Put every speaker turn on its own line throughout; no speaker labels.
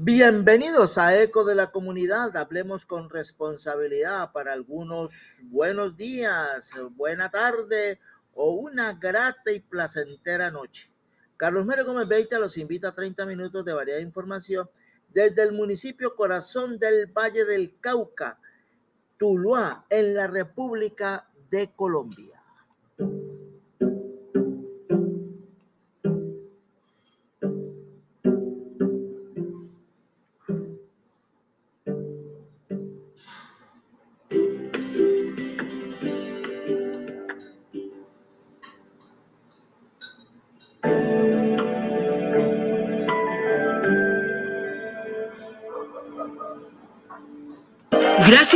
Bienvenidos a Eco de la Comunidad. Hablemos con responsabilidad para algunos buenos días, buena tarde o una grata y placentera noche. Carlos Mero Gómez Beita los invita a 30 minutos de variada información desde el municipio Corazón del Valle del Cauca, Tuluá, en la República de Colombia.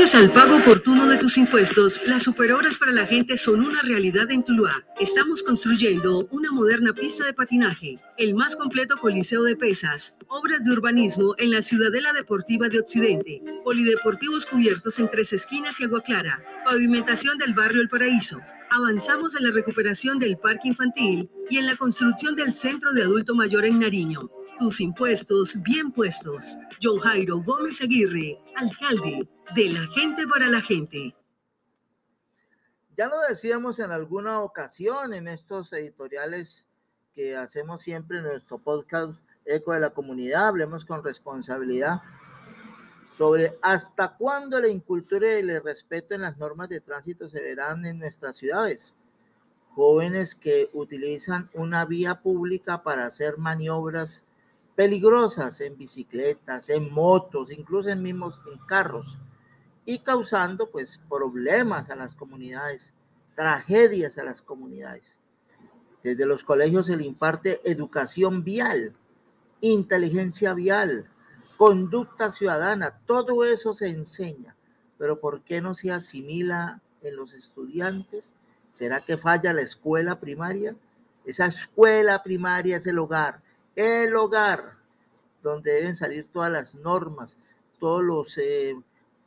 Gracias al pago oportuno de tus impuestos, las superhoras para la gente son una realidad en Tuluá. Estamos construyendo una moderna pista de patinaje, el más completo coliseo de pesas, obras de urbanismo en la Ciudadela Deportiva de Occidente, polideportivos cubiertos en tres esquinas y agua clara, pavimentación del barrio El Paraíso, avanzamos en la recuperación del parque infantil y en la construcción del centro de adulto mayor en Nariño. Tus impuestos bien puestos. John Jairo Gómez Aguirre, alcalde de la gente para la gente.
Ya lo decíamos en alguna ocasión en estos editoriales que hacemos siempre en nuestro podcast Eco de la Comunidad, hablemos con responsabilidad sobre hasta cuándo la incultura y el respeto en las normas de tránsito se verán en nuestras ciudades. Jóvenes que utilizan una vía pública para hacer maniobras peligrosas en bicicletas, en motos, incluso en mismos en carros y causando pues problemas a las comunidades, tragedias a las comunidades. Desde los colegios se le imparte educación vial, inteligencia vial, conducta ciudadana, todo eso se enseña, pero ¿por qué no se asimila en los estudiantes? ¿Será que falla la escuela primaria? Esa escuela primaria es el hogar, el hogar donde deben salir todas las normas, todos los eh,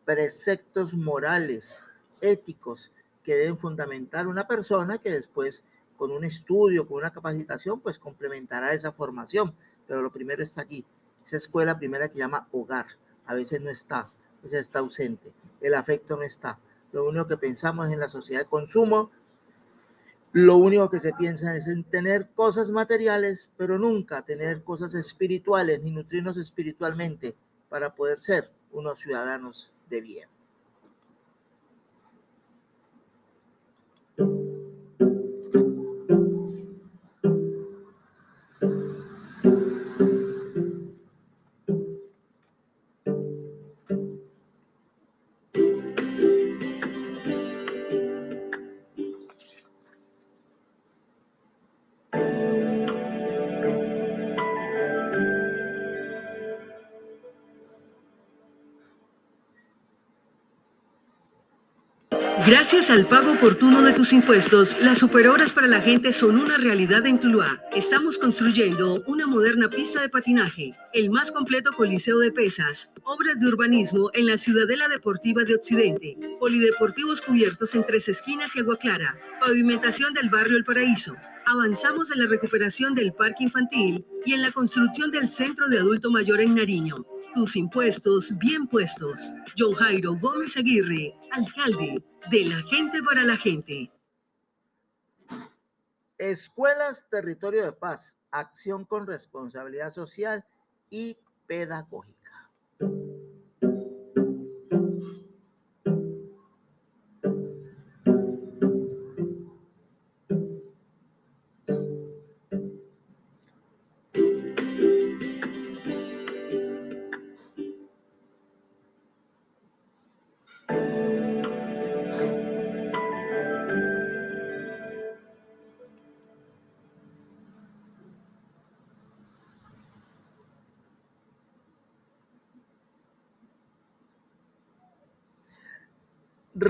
preceptos morales, éticos que deben fundamentar una persona que después con un estudio, con una capacitación, pues complementará esa formación. Pero lo primero está allí, esa escuela primera que llama hogar, a veces no está, a veces está ausente, el afecto no está. Lo único que pensamos es en la sociedad de consumo, lo único que se piensa es en tener cosas materiales, pero nunca tener cosas espirituales ni nutrirnos espiritualmente para poder ser unos ciudadanos de bien.
Gracias al pago oportuno de tus impuestos, las superhoras para la gente son una realidad en Tuluá. Estamos construyendo una moderna pista de patinaje, el más completo coliseo de pesas, obras de urbanismo en la Ciudadela Deportiva de Occidente, polideportivos cubiertos en tres esquinas y agua clara, pavimentación del barrio El Paraíso. Avanzamos en la recuperación del parque infantil y en la construcción del centro de adulto mayor en Nariño. Tus impuestos bien puestos. John Jairo Gómez Aguirre, alcalde de la gente para la gente.
Escuelas Territorio de Paz, acción con responsabilidad social y pedagógica.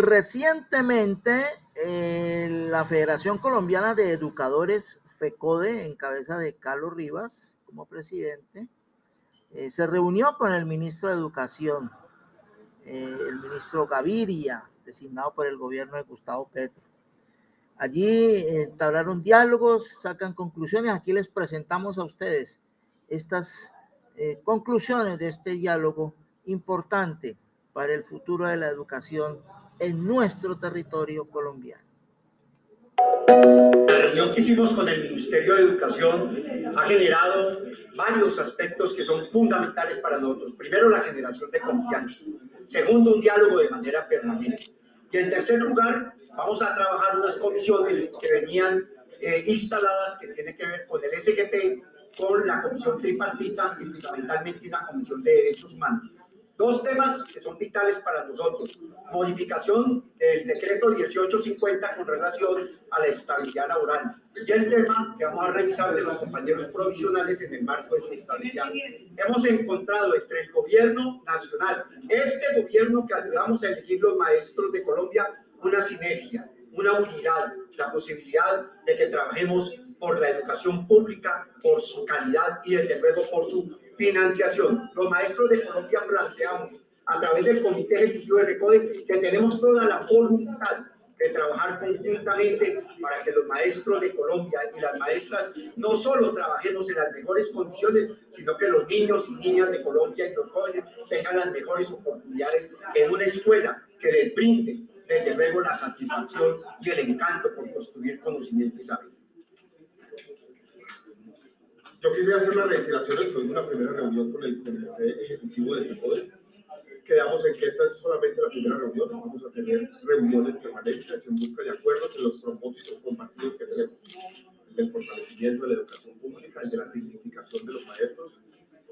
Recientemente, eh, la Federación Colombiana de Educadores, FECODE, en cabeza de Carlos Rivas como presidente, eh, se reunió con el ministro de Educación, eh, el ministro Gaviria, designado por el gobierno de Gustavo Petro. Allí entablaron diálogos, sacan conclusiones. Aquí les presentamos a ustedes estas conclusiones de este diálogo importante para el futuro de la educación en nuestro territorio colombiano.
La reunión que hicimos con el Ministerio de Educación ha generado varios aspectos que son fundamentales para nosotros. Primero, la generación de confianza. Segundo, un diálogo de manera permanente. Y en tercer lugar, vamos a trabajar unas comisiones que venían eh, instaladas que tienen que ver con el SGP, con la comisión tripartita y fundamentalmente una comisión de derechos humanos. Dos temas que son vitales para nosotros. Modificación del decreto 1850 con relación a la estabilidad laboral. Y el tema que vamos a revisar de los compañeros provisionales en el marco de su estabilidad. Hemos encontrado entre el gobierno nacional, este gobierno que ayudamos a elegir los maestros de Colombia, una sinergia, una unidad, la posibilidad de que trabajemos por la educación pública, por su calidad y desde luego por su financiación. Los maestros de Colombia planteamos a través del Comité Ejecutivo de RECODE que tenemos toda la voluntad de trabajar conjuntamente para que los maestros de Colombia y las maestras no solo trabajemos en las mejores condiciones, sino que los niños y niñas de Colombia y los jóvenes tengan las mejores oportunidades en una escuela que les brinde desde luego la satisfacción y el encanto por construir conocimiento y saber.
Yo quisiera hacer una reiteración después de una primera reunión con el Comité Ejecutivo de FECODE. Quedamos en que esta es solamente la primera reunión, vamos a tener reuniones permanentes en busca de acuerdos en los propósitos compartidos que tenemos, el del fortalecimiento de la educación pública, el de la dignificación de los maestros,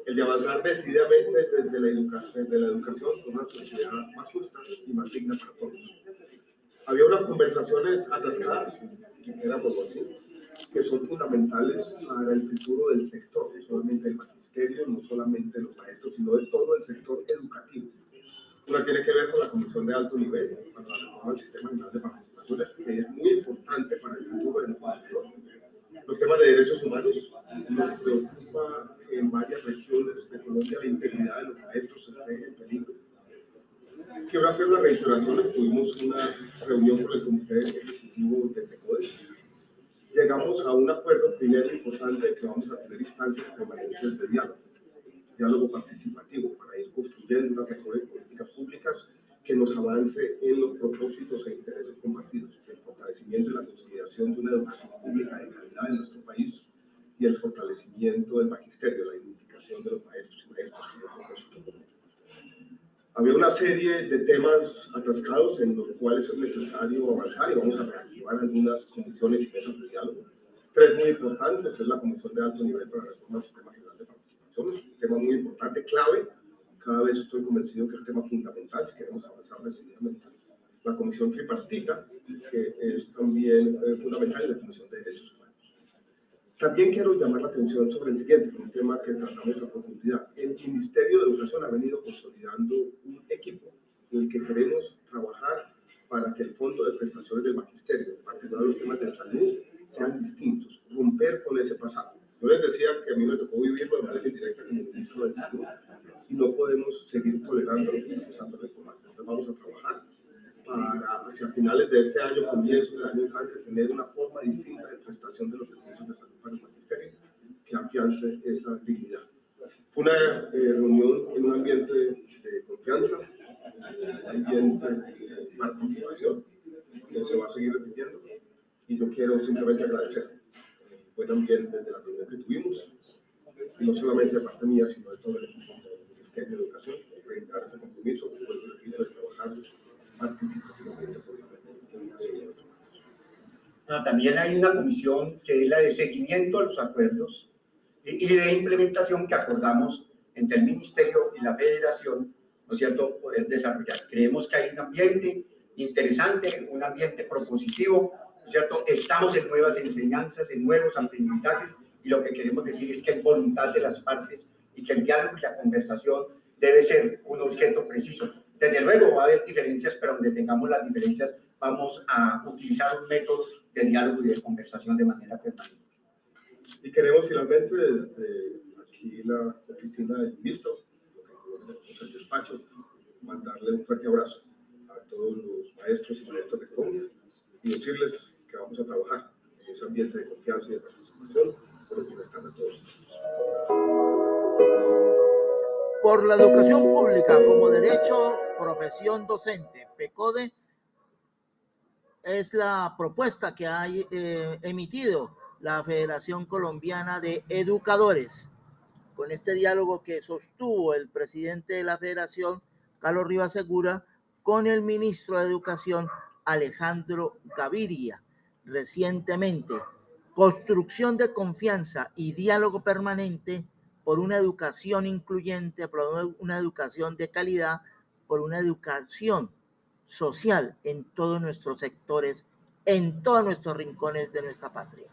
el de avanzar decididamente desde la, educa desde la educación con una sociedad más justa y más digna para todos. Había unas conversaciones atascadas, era por así, que son fundamentales para el futuro del sector, no solamente del magisterio, no solamente de los maestros, sino de todo el sector educativo. Una tiene que ver con la Comisión de Alto Nivel, para la reforma del Sistema Nacional de Participaciones, que es muy importante para el futuro de nuestro sector. Los temas de derechos humanos nos preocupa en varias regiones de Colombia la integridad de los maestros esté en peligro. Quiero hacer una reiteración, tuvimos una reunión con el Comité Ejecutivo de PECODE, llegamos a un acuerdo primero importante que vamos a tener instancias permanentes de diálogo, diálogo participativo, para ir construyendo unas mejores políticas públicas que nos avance en los propósitos e intereses compartidos, el fortalecimiento y la consolidación de una educación pública de calidad en nuestro país y el fortalecimiento del magisterio, la identificación de los maestros y maestras había una serie de temas atascados en los cuales es necesario avanzar y vamos a algunas comisiones y mesas de diálogo. Tres muy importantes, es la Comisión de Alto Nivel para la Reforma del Sistema General de Participación, un tema muy importante, clave. Cada vez estoy convencido que es un tema fundamental si queremos avanzar decididamente. La Comisión Tripartita, que es también eh, fundamental, y la Comisión de Derechos Humanos. También quiero llamar la atención sobre el siguiente, un tema que tratamos a profundidad. El Ministerio de Educación ha venido consolidando un equipo en el que queremos trabajar para que el fondo de prestaciones del magisterio, en particular los temas de salud, sean distintos, romper con ese pasado. Yo les decía que a mí me tocó vivirlo de manera indirecta como ministro de Salud y no podemos seguir tolerando y usando información. Entonces vamos a trabajar para hacia finales de este año, comienzo del año entrante, tener una forma distinta de prestación de los servicios de salud para el magisterio que afiance esa dignidad. Fue una eh, reunión en un ambiente de confianza, en un ambiente de participación, que se va a seguir repitiendo. Y yo quiero simplemente agradecer el buen ambiente de la reunión que tuvimos, y no solamente de parte mía, sino de todo el equipo del Ministerio de Educación, reiterar ese compromiso, por el de trabajar
también hay una comisión que es la de seguimiento a los acuerdos y de implementación que acordamos entre el Ministerio y la Federación, ¿no es cierto?, poder desarrollar. Creemos que hay un ambiente interesante, un ambiente propositivo, ¿no es cierto? Estamos en nuevas enseñanzas, en nuevos aprendizajes y lo que queremos decir es que hay voluntad de las partes y que el diálogo y la conversación debe ser un objeto preciso desde luego va a haber diferencias, pero donde tengamos las diferencias vamos a utilizar un método de diálogo y de conversación de manera permanente.
Y queremos finalmente desde aquí la oficina del ministro, el despacho, mandarle un fuerte abrazo a todos los maestros y maestras de Colombia y decirles que vamos a trabajar en ese ambiente de confianza y de participación por el bienestar de todos.
por la educación pública como derecho, profesión docente, FECODE, es la propuesta que ha eh, emitido la Federación Colombiana de Educadores. Con este diálogo que sostuvo el presidente de la Federación, Carlos Rivas Segura, con el ministro de Educación, Alejandro Gaviria, recientemente. Construcción de confianza y diálogo permanente por una educación incluyente, por una educación de calidad, por una educación social en todos nuestros sectores, en todos nuestros rincones de nuestra patria.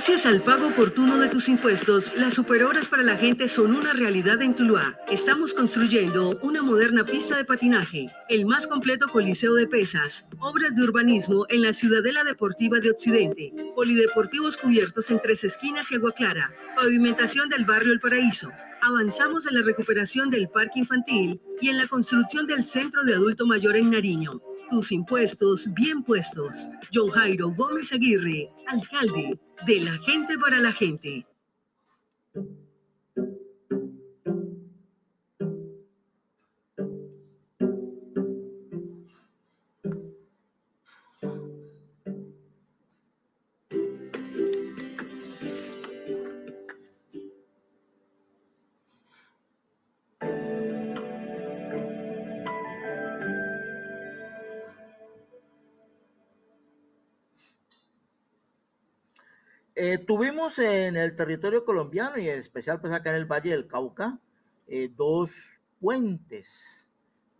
Gracias al pago oportuno de tus impuestos, las superhoras para la gente son una realidad en Tuluá. Estamos construyendo una moderna pista de patinaje, el más completo coliseo de pesas, obras de urbanismo en la Ciudadela Deportiva de Occidente, polideportivos cubiertos en tres esquinas y agua clara, pavimentación del barrio El Paraíso, avanzamos en la recuperación del parque infantil y en la construcción del centro de adulto mayor en Nariño. Tus impuestos bien puestos. John Jairo Gómez Aguirre, alcalde de la gente para la gente.
Eh, tuvimos en el territorio colombiano y en especial pues acá en el Valle del Cauca eh, dos puentes.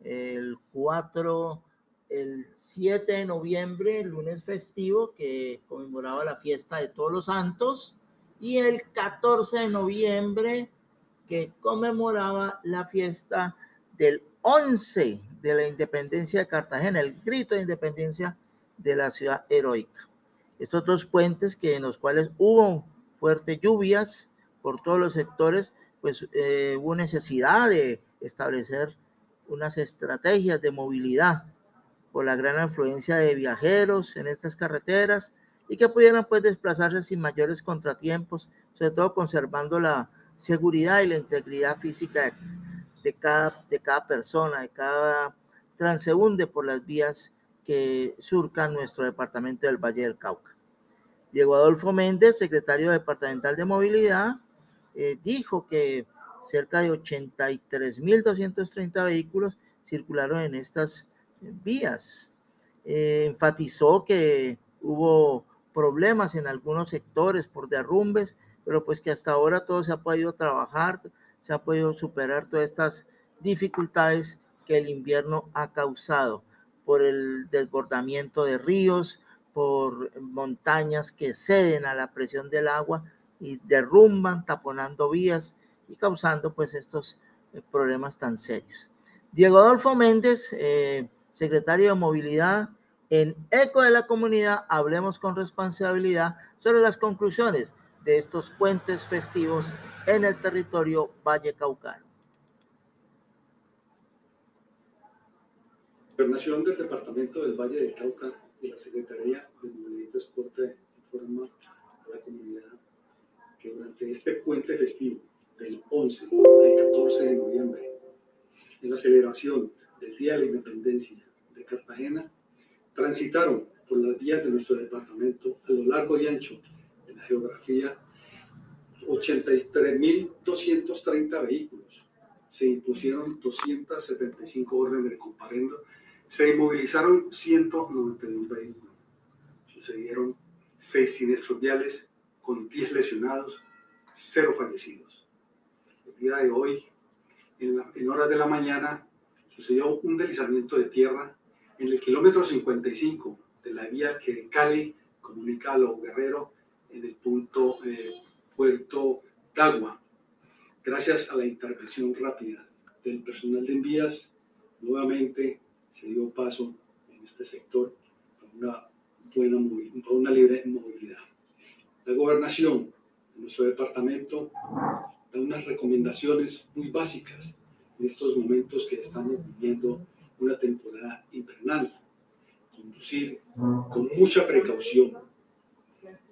El 4, el 7 de noviembre, el lunes festivo, que conmemoraba la fiesta de todos los santos, y el 14 de noviembre, que conmemoraba la fiesta del 11 de la independencia de Cartagena, el grito de independencia de la ciudad heroica estos dos puentes que en los cuales hubo fuertes lluvias por todos los sectores, pues eh, hubo necesidad de establecer unas estrategias de movilidad por la gran afluencia de viajeros en estas carreteras y que pudieran pues desplazarse sin mayores contratiempos, sobre todo conservando la seguridad y la integridad física de, cada, de cada persona, de cada transeúnde por las vías que surcan nuestro departamento del Valle del Cauca. Diego Adolfo Méndez, secretario departamental de movilidad, eh, dijo que cerca de 83.230 vehículos circularon en estas vías. Eh, enfatizó que hubo problemas en algunos sectores por derrumbes, pero pues que hasta ahora todo se ha podido trabajar, se ha podido superar todas estas dificultades que el invierno ha causado por el desbordamiento de ríos, por montañas que ceden a la presión del agua y derrumban, taponando vías y causando pues estos eh, problemas tan serios. Diego Adolfo Méndez, eh, secretario de Movilidad, en Eco de la Comunidad, hablemos con responsabilidad sobre las conclusiones de estos puentes festivos en el territorio Valle Caucano.
Gobernación del Departamento del Valle del Cauca y la Secretaría de Movilidad y Transporte informa a la comunidad que durante este puente festivo del 11 al 14 de noviembre, en la celebración del Día de la Independencia de Cartagena, transitaron por las vías de nuestro departamento a lo largo y ancho de la geografía 83.230 vehículos. Se impusieron 275 órdenes de comparendo se inmovilizaron 191 vehículos. Sucedieron seis siniestros viales con 10 lesionados, cero fallecidos. El día de hoy, en, horas de la mañana, sucedió un deslizamiento de tierra en el kilómetro 55 de la vía que de Cali comunica a Los Guerrero en el punto eh, Puerto Dagua. Gracias a la intervención rápida del personal de envías, nuevamente se dio paso en este sector para una buena para una libre movilidad. La gobernación de nuestro departamento da unas recomendaciones muy básicas en estos momentos que estamos viviendo una temporada invernal. Conducir con mucha precaución,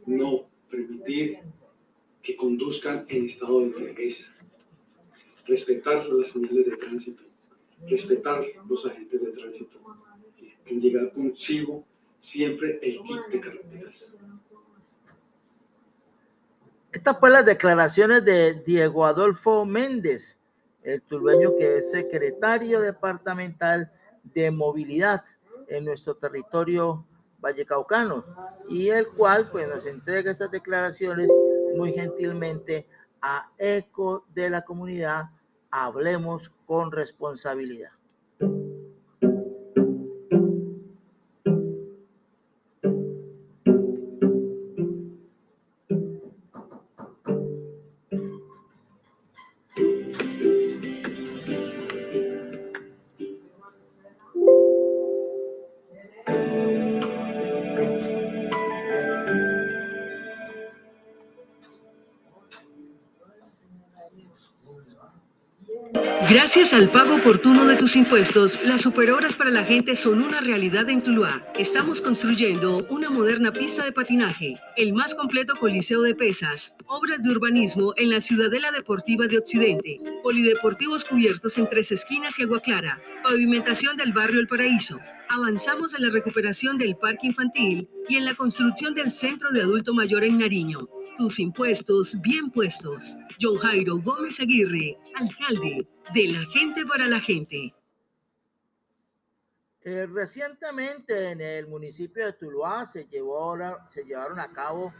no permitir que conduzcan en estado de embriaguez, respetar las señales de tránsito, respetar los agentes de tránsito, en llegar consigo siempre el kit de carreteras.
Estas fueron las declaraciones de Diego Adolfo Méndez, el tulueño que es secretario departamental de movilidad en nuestro territorio vallecaucano y el cual pues nos entrega estas declaraciones muy gentilmente a eco de la comunidad hablemos con responsabilidad
Gracias al pago oportuno de tus impuestos, las superhoras para la gente son una realidad en Tuluá. Estamos construyendo una moderna pista de patinaje, el más completo coliseo de pesas, obras de urbanismo en la Ciudadela Deportiva de Occidente, polideportivos cubiertos en tres esquinas y agua clara, pavimentación del barrio El Paraíso. Avanzamos en la recuperación del parque infantil y en la construcción del centro de adulto mayor en Nariño. Tus impuestos bien puestos. John Jairo Gómez Aguirre, alcalde de la gente para la gente.
Eh, recientemente en el municipio de Tuluá se, llevó, llevaron a cabo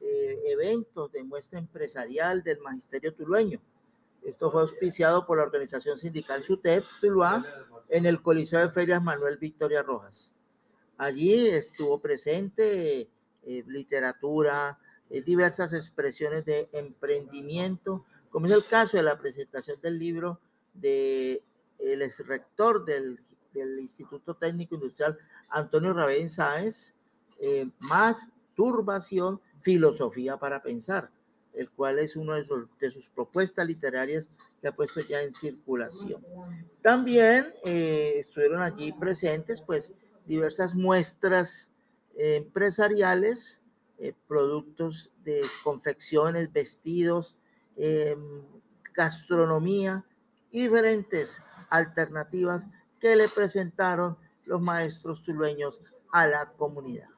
eh, eventos de muestra empresarial del magisterio tulueño. Esto fue auspiciado por la organización sindical SUTEP Tuluá en el Coliseo de Ferias Manuel Victoria Rojas. Allí estuvo presente eh, literatura, diversas expresiones de emprendimiento, como es el caso de la presentación del libro del el ex rector del, del, Instituto Técnico Industrial, Antonio Rabén Sáez, eh, más turbación, filosofía para pensar, el cual es una de, de, sus propuestas literarias que ha puesto ya en circulación. También eh, estuvieron allí presentes, pues, diversas muestras eh, empresariales, eh, productos de confecciones, vestidos, em, gastronomía y diferentes alternativas que le presentaron los maestros tulueños a la comunidad.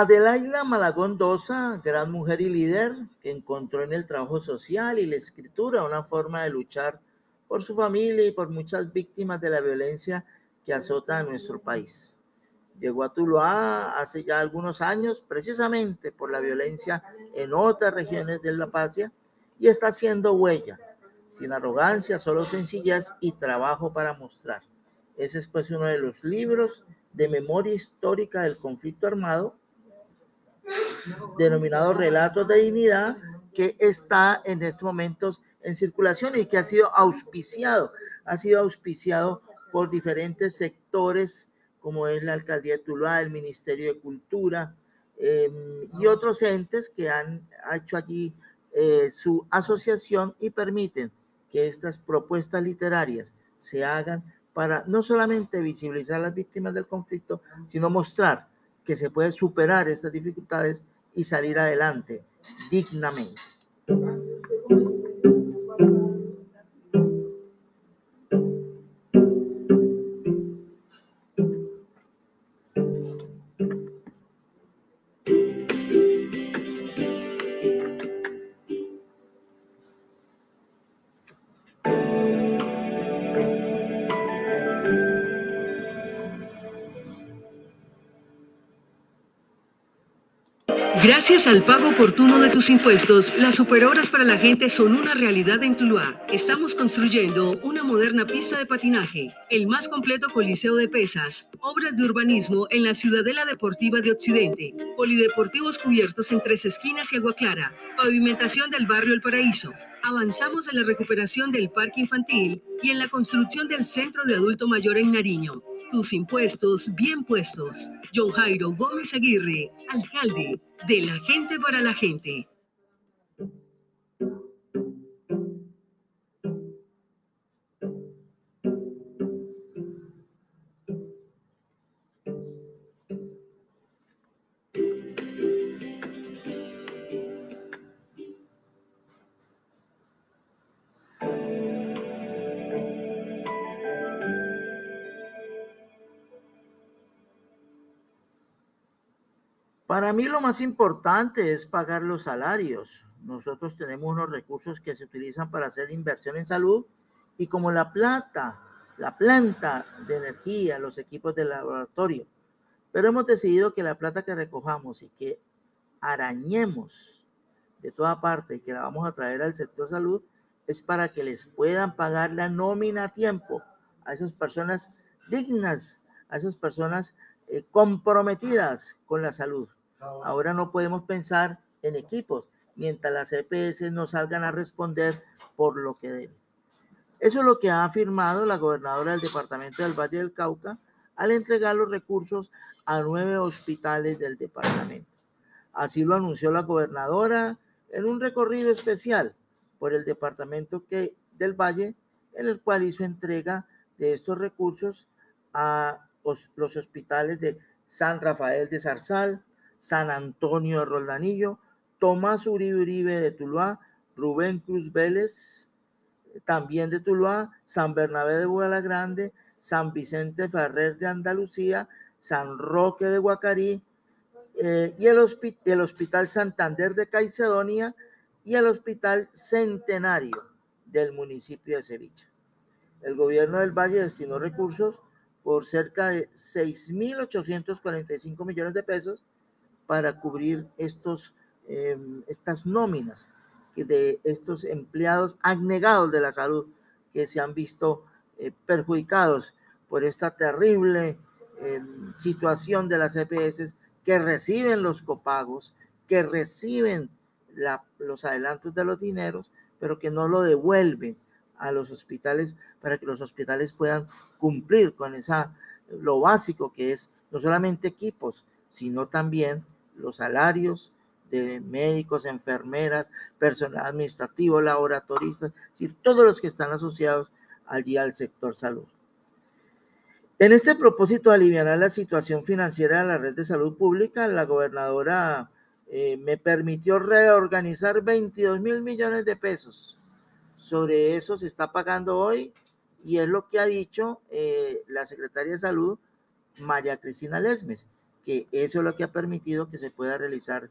Adelaida Malagón Dosa, gran mujer y líder, que encontró en el trabajo social y la escritura una forma de luchar por su familia y por muchas víctimas de la violencia que azota a nuestro país. Llegó a Tuluá hace ya algunos años, precisamente por la violencia en otras regiones de la patria, y está haciendo huella, sin arrogancia, solo sencillez y trabajo para mostrar. Ese es pues uno de los libros de memoria histórica del conflicto armado denominado Relatos de Dignidad, que está en estos momentos en circulación y que ha sido auspiciado, ha sido auspiciado por diferentes sectores como es la Alcaldía de Tuluá, el Ministerio de Cultura em, y otros entes que han hecho allí eh, su asociación y permiten que estas propuestas literarias se hagan para no solamente visibilizar a las víctimas del conflicto, sino mostrar que se puede superar estas dificultades y salir adelante dignamente.
Gracias al pago oportuno de tus impuestos, las superhoras para la gente son una realidad en Tuluá. Estamos construyendo una moderna pista de patinaje, el más completo coliseo de pesas, obras de urbanismo en la Ciudadela Deportiva de Occidente, polideportivos cubiertos en tres esquinas y agua clara, pavimentación del barrio El Paraíso, Avanzamos en la recuperación del parque infantil y en la construcción del centro de adulto mayor en Nariño. Tus impuestos bien puestos. John Jairo Gómez Aguirre, alcalde de la gente para la gente.
Para mí lo más importante es pagar los salarios. Nosotros tenemos unos recursos que se utilizan para hacer inversión en salud y como la plata, la planta de energía, los equipos de laboratorio. Pero hemos decidido que la plata que recojamos y que arañemos de toda parte y que la vamos a traer al sector salud es para que les puedan pagar la nómina a tiempo a esas personas dignas, a esas personas eh, comprometidas con la salud. Ahora no podemos pensar en equipos mientras las EPS no salgan a responder por lo que deben. Eso es lo que ha afirmado la gobernadora del departamento del Valle del Cauca al entregar los recursos a nueve hospitales del departamento. Así lo anunció la gobernadora en un recorrido especial por el departamento que, del Valle, en el cual hizo entrega de estos recursos a los hospitales de San Rafael de Zarzal, San Antonio de Roldanillo, Tomás Uribe Uribe de Tuluá, Rubén Cruz Vélez, también de Tuluá, San Bernabé de Grande, San Vicente Ferrer de Andalucía, San Roque de Guacarí, eh, y el, el, Hospital Santander de Caicedonia y el Hospital Centenario del municipio de Sevilla. El gobierno del Valle destinó recursos por cerca de 6.845 millones de pesos para cubrir estos, em, estas nóminas de estos empleados abnegados de la salud que se han visto eh, perjudicados por esta terrible em, situación de las EPS que reciben los copagos, que reciben los adelantos de los dineros, pero que no lo devuelven a los hospitales para que los hospitales puedan cumplir con esa lo básico que es no solamente equipos, sino también los salarios de médicos, enfermeras, personal administrativo, laboratoristas, es todos los que están asociados allí al sector salud. En este propósito de aliviar la situación financiera de la red de salud pública, la gobernadora eh, me permitió reorganizar 22 mil millones de pesos. Sobre eso se está pagando hoy y es lo que ha dicho eh, la secretaria de salud, María Cristina Lesmes que eso es lo que ha permitido que se pueda realizar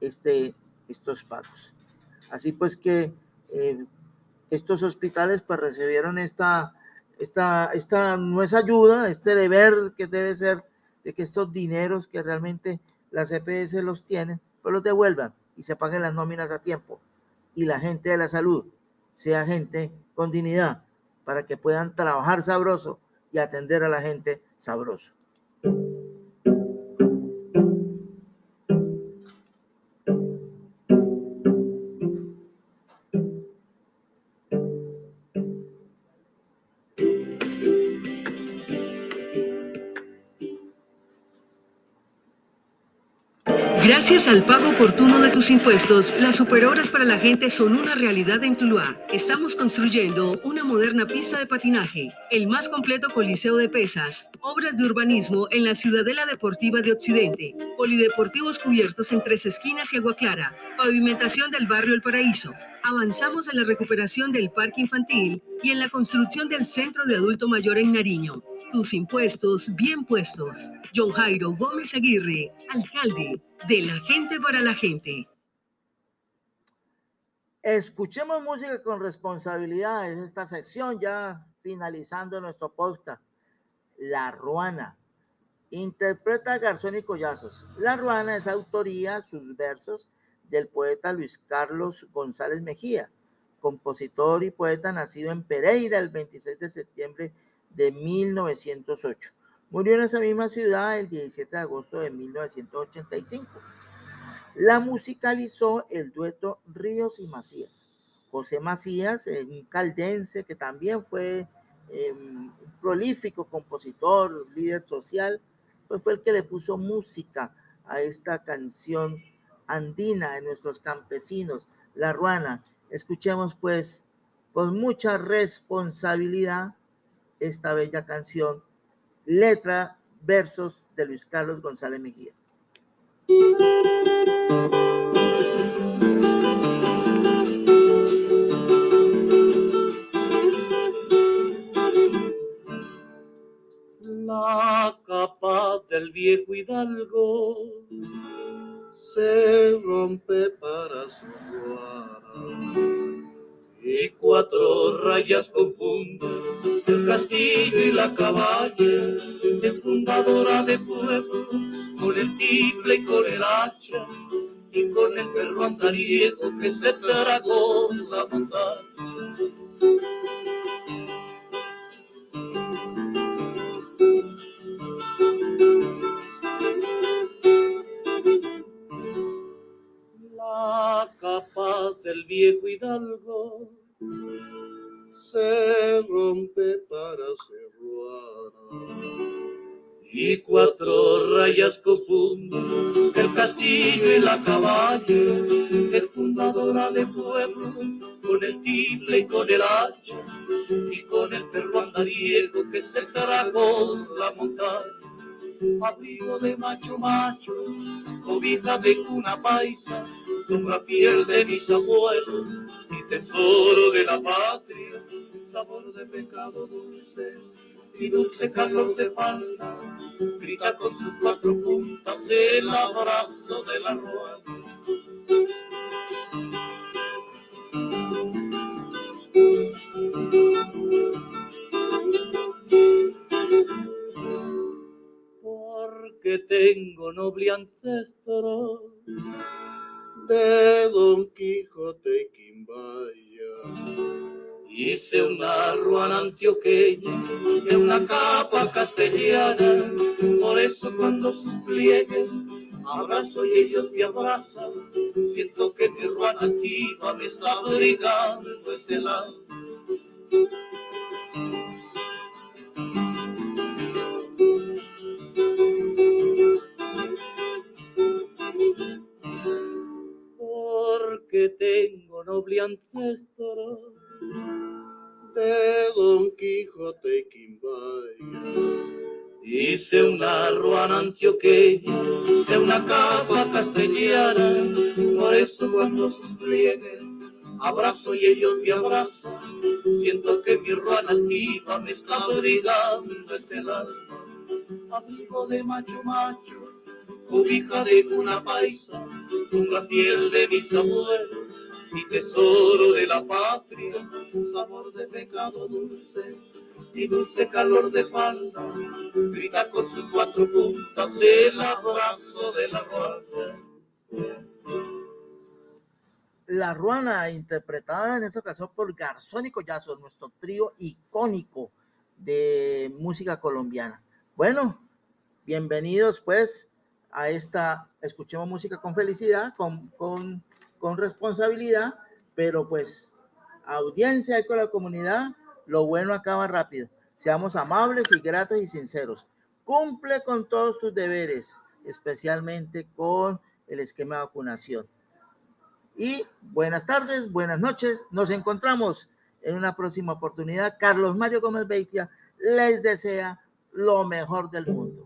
este, estos pagos. Así pues que eh, estos hospitales pues recibieron esta, esta, esta, no es ayuda, este deber que debe ser de que estos dineros que realmente las EPS los tienen, pues los devuelvan y se paguen las nóminas a tiempo. Y la gente de la salud sea gente con dignidad para que puedan trabajar sabroso y atender a la gente sabroso.
Al pago oportuno de tus impuestos, las superhoras para la gente son una realidad en Tuluá. Estamos construyendo una moderna pista de patinaje, el más completo coliseo de pesas, obras de urbanismo en la Ciudadela Deportiva de Occidente, polideportivos cubiertos en tres esquinas y agua clara, pavimentación del barrio El Paraíso. Avanzamos en la recuperación del parque infantil y en la construcción del centro de adulto mayor en Nariño. Tus impuestos bien puestos. John Jairo Gómez Aguirre, alcalde de la gente para la gente.
Escuchemos música con responsabilidad. Es esta sección ya finalizando nuestro podcast. La Ruana. Interpreta Garzón y Collazos. La Ruana es autoría, sus versos, del poeta Luis Carlos González Mejía, compositor y poeta nacido en Pereira el 26 de septiembre de 1908. Murió en esa misma ciudad el 17 de agosto de 1985. La musicalizó el dueto Ríos y Macías. José Macías, un caldense que también fue eh, prolífico compositor, líder social, pues fue el que le puso música a esta canción andina de nuestros campesinos, la ruana. Escuchemos pues con mucha responsabilidad esta bella canción, letra, versos de Luis Carlos González Mejía.
La capa del viejo hidalgo se rompe para su y cuatro rayas confunden el castillo y la caballa, de fundadora de pueblo, con el tiple y con el hacha, y con el perro andariego que se tragó la montaña. Viejo hidalgo se rompe para cerrar y cuatro rayas confunden el castillo y la caballa, el fundadora de pueblo, con el tiple y con el hacha, y con el perro andariego que se trajo la montaña. Abrigo de macho macho, cobija de cuna paisa, sombra piel de mis abuelos y tesoro de la patria, sabor de pecado dulce y dulce calor de falda, grita con sus cuatro puntas el abrazo de la ruana. Porque tengo noble ancestro de Don Quijote Quimbaya. Hice una ruana antioqueña de una capa castellana, por eso cuando sus pliegues abrazo y ellos me abrazan, siento que mi ruana antigua me está abrigando ese lado. Noble ancestro de Don Quijote Quimbaya. Hice una ruana antioqueña de una capa castellana, por eso cuando sus pliegues abrazo y ellos me abrazan, siento que mi ruana antigua me está obligando ese alma, amigo de macho macho, cobija de una paisa, una piel de mis abuelos, mi tesoro de la patria, sabor de pecado dulce y dulce calor de falda, grita con sus cuatro puntas el abrazo de la ruana.
La Ruana, interpretada en esta ocasión por Garzón y Collazo, nuestro trío icónico de música colombiana. Bueno, bienvenidos pues a esta, escuchemos música con felicidad, con, con con responsabilidad, pero pues audiencia con la comunidad, lo bueno acaba rápido. Seamos amables y gratos y sinceros. Cumple con todos tus deberes, especialmente con el esquema de vacunación. Y buenas tardes, buenas noches. Nos encontramos en una próxima oportunidad. Carlos Mario Gómez Beitia les desea lo mejor del mundo.